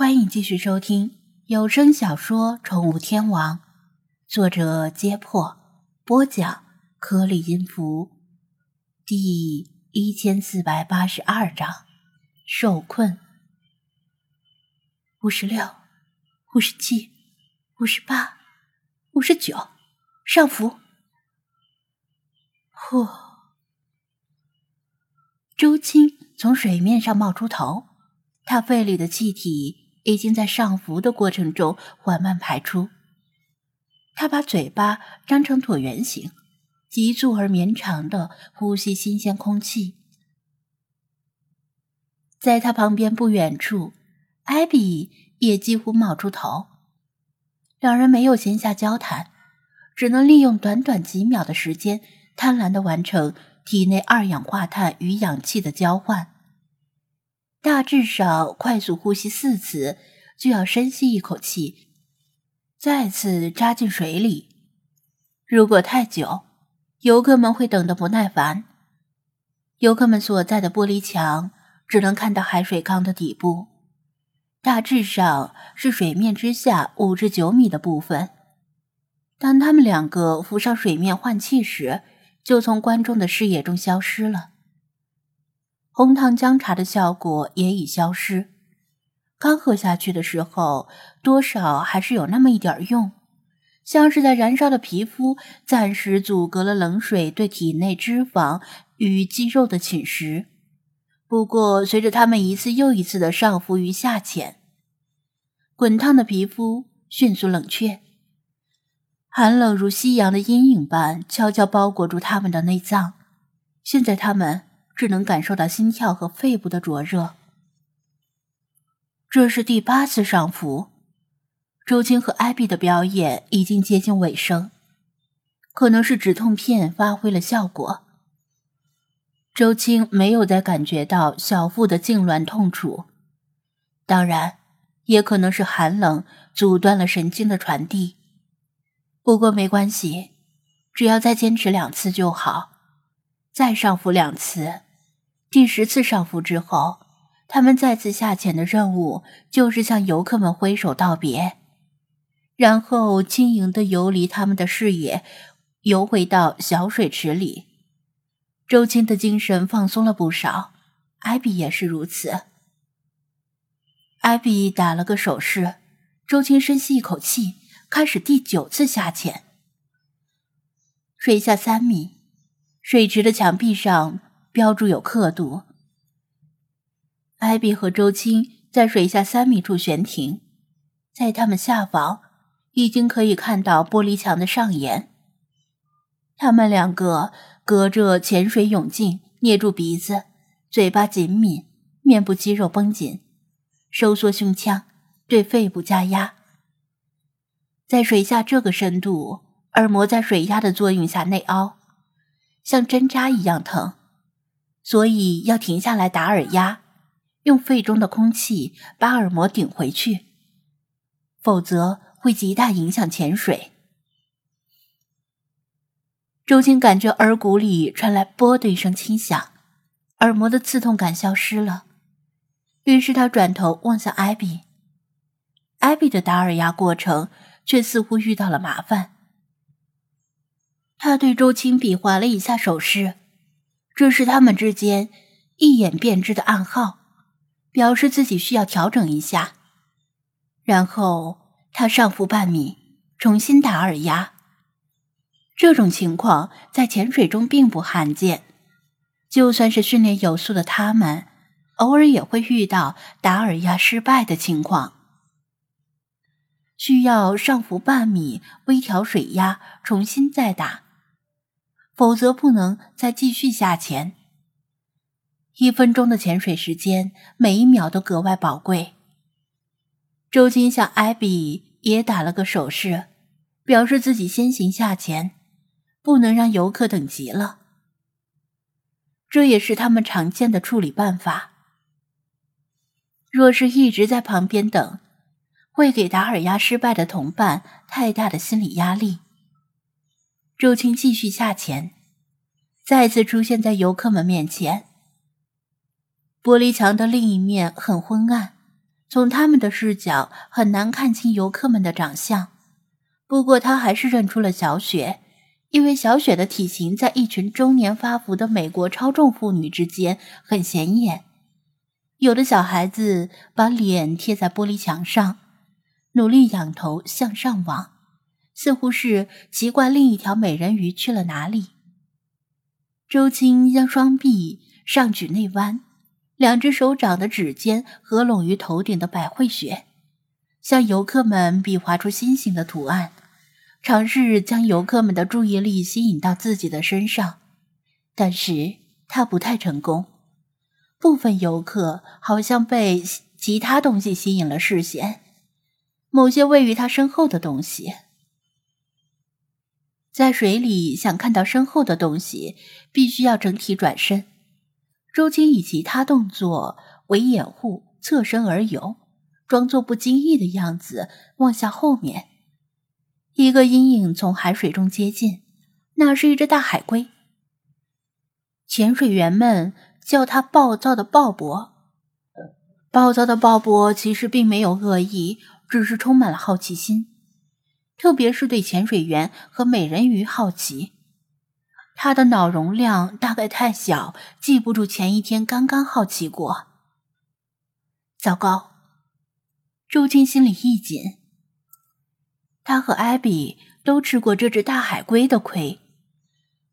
欢迎继续收听有声小说《宠物天王》，作者：揭破，播讲：颗粒音符，第一千四百八十二章：受困。五十六，五十七，五十八，五十九，上浮。呼！周青从水面上冒出头，他肺里的气体。已经在上浮的过程中缓慢排出。他把嘴巴张成椭圆形，急促而绵长的呼吸新鲜空气。在他旁边不远处，艾比也几乎冒出头。两人没有闲暇交谈，只能利用短短几秒的时间，贪婪的完成体内二氧化碳与氧气的交换。大致上，快速呼吸四次，就要深吸一口气，再次扎进水里。如果太久，游客们会等得不耐烦。游客们所在的玻璃墙只能看到海水缸的底部，大致上是水面之下五至九米的部分。当他们两个浮上水面换气时，就从观众的视野中消失了。红糖姜茶的效果也已消失，刚喝下去的时候，多少还是有那么一点用，像是在燃烧的皮肤暂时阻隔了冷水对体内脂肪与肌肉的侵蚀。不过，随着他们一次又一次的上浮与下潜，滚烫的皮肤迅速冷却，寒冷如夕阳的阴影般悄悄包裹住他们的内脏。现在，他们。只能感受到心跳和肺部的灼热。这是第八次上浮，周青和艾比的表演已经接近尾声，可能是止痛片发挥了效果。周青没有再感觉到小腹的痉挛痛楚，当然，也可能是寒冷阻断了神经的传递。不过没关系，只要再坚持两次就好，再上浮两次。第十次上浮之后，他们再次下潜的任务就是向游客们挥手道别，然后轻盈的游离他们的视野，游回到小水池里。周青的精神放松了不少，艾比也是如此。艾比打了个手势，周青深吸一口气，开始第九次下潜。水下三米，水池的墙壁上。标注有刻度。艾比和周青在水下三米处悬停，在他们下方已经可以看到玻璃墙的上沿。他们两个隔着潜水泳镜，捏住鼻子，嘴巴紧抿，面部肌肉绷紧，收缩胸腔，对肺部加压。在水下这个深度，耳膜在水压的作用下内凹，像针扎一样疼。所以要停下来打耳压，用肺中的空气把耳膜顶回去，否则会极大影响潜水。周青感觉耳骨里传来“啵”的一声轻响，耳膜的刺痛感消失了。于是他转头望向艾比，艾比的打耳压过程却似乎遇到了麻烦。他对周青比划了一下手势。这是他们之间一眼便知的暗号，表示自己需要调整一下。然后他上浮半米，重新打耳压。这种情况在潜水中并不罕见，就算是训练有素的他们，偶尔也会遇到打耳压失败的情况，需要上浮半米，微调水压，重新再打。否则不能再继续下潜。一分钟的潜水时间，每一秒都格外宝贵。周金向艾比也打了个手势，表示自己先行下潜，不能让游客等急了。这也是他们常见的处理办法。若是一直在旁边等，会给达尔压失败的同伴太大的心理压力。周青继续下潜，再次出现在游客们面前。玻璃墙的另一面很昏暗，从他们的视角很难看清游客们的长相。不过他还是认出了小雪，因为小雪的体型在一群中年发福的美国超重妇女之间很显眼。有的小孩子把脸贴在玻璃墙上，努力仰头向上望，似乎是奇怪另一条美人鱼去了哪里。周青将双臂上举内弯，两只手掌的指尖合拢于头顶的百会穴，向游客们比划出心形的图案。尝试将游客们的注意力吸引到自己的身上，但是他不太成功。部分游客好像被其他东西吸引了视线，某些位于他身后的东西。在水里想看到身后的东西，必须要整体转身。周青以其他动作为掩护，侧身而游，装作不经意的样子，望向后面。一个阴影从海水中接近，那是一只大海龟。潜水员们叫它“暴躁的鲍勃”。暴躁的鲍勃其实并没有恶意，只是充满了好奇心，特别是对潜水员和美人鱼好奇。他的脑容量大概太小，记不住前一天刚刚好奇过。糟糕，周青心里一紧。他和艾比都吃过这只大海龟的亏，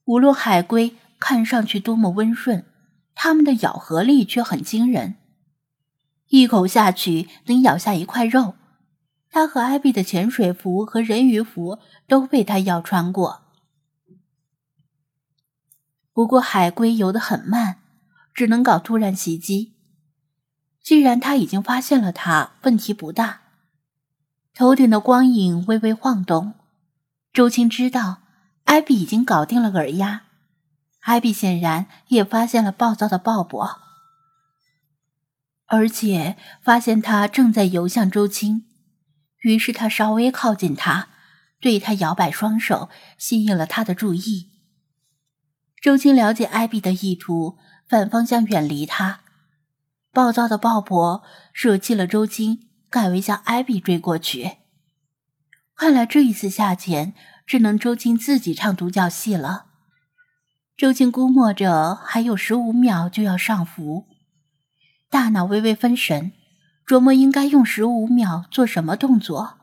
无论海龟看上去多么温顺，它们的咬合力却很惊人，一口下去能咬下一块肉。他和艾比的潜水服和人鱼服都被他咬穿过。不过海龟游得很慢，只能搞突然袭击。既然他已经发现了他，问题不大。头顶的光影微微晃动，周青知道艾比已经搞定了耳压。艾比显然也发现了暴躁的鲍勃，而且发现他正在游向周青，于是他稍微靠近他，对他摇摆双手，吸引了他的注意。周青了解艾比的意图，反方向远离他。暴躁的鲍勃舍弃了周青。改为向艾比追过去。看来这一次下潜只能周青自己唱独角戏了。周青估摸着还有十五秒就要上浮，大脑微微分神，琢磨应该用十五秒做什么动作。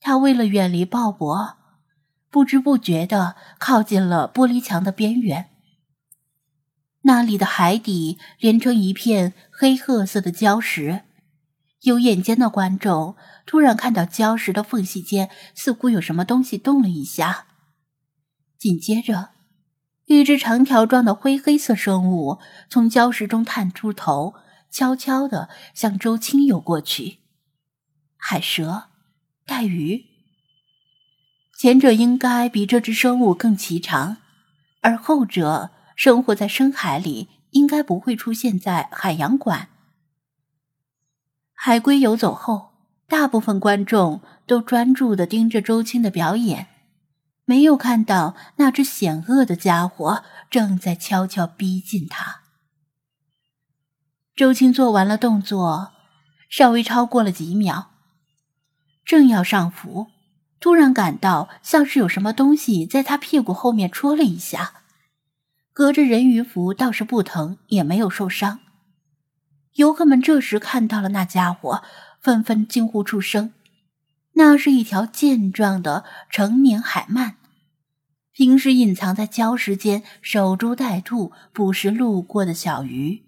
他为了远离鲍勃，不知不觉地靠近了玻璃墙的边缘。那里的海底连成一片黑褐色的礁石。有眼尖的观众突然看到礁石的缝隙间似乎有什么东西动了一下，紧接着，一只长条状的灰黑色生物从礁石中探出头，悄悄地向周青游过去。海蛇、带鱼，前者应该比这只生物更奇长，而后者生活在深海里，应该不会出现在海洋馆。海龟游走后，大部分观众都专注地盯着周青的表演，没有看到那只险恶的家伙正在悄悄逼近他。周青做完了动作，稍微超过了几秒，正要上浮，突然感到像是有什么东西在他屁股后面戳了一下，隔着人鱼服倒是不疼，也没有受伤。游客们这时看到了那家伙，纷纷惊呼出声。那是一条健壮的成年海鳗，平时隐藏在礁石间，守株待兔，捕食路过的小鱼。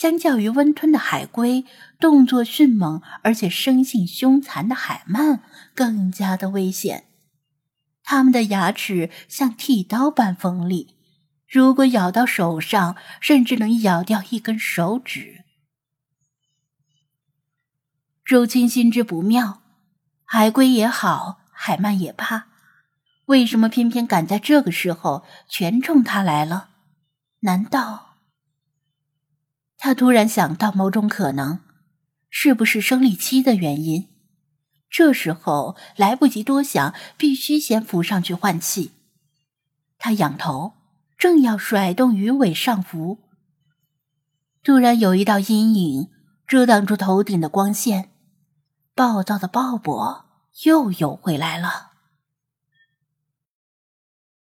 相较于温吞的海龟，动作迅猛而且生性凶残的海鳗更加的危险。它们的牙齿像剃刀般锋利。如果咬到手上，甚至能咬掉一根手指。周青心知不妙，海龟也好，海鳗也罢，为什么偏偏赶在这个时候全冲他来了？难道他突然想到某种可能？是不是生理期的原因？这时候来不及多想，必须先浮上去换气。他仰头。正要甩动鱼尾上浮，突然有一道阴影遮挡住头顶的光线，暴躁的鲍勃又游回来了。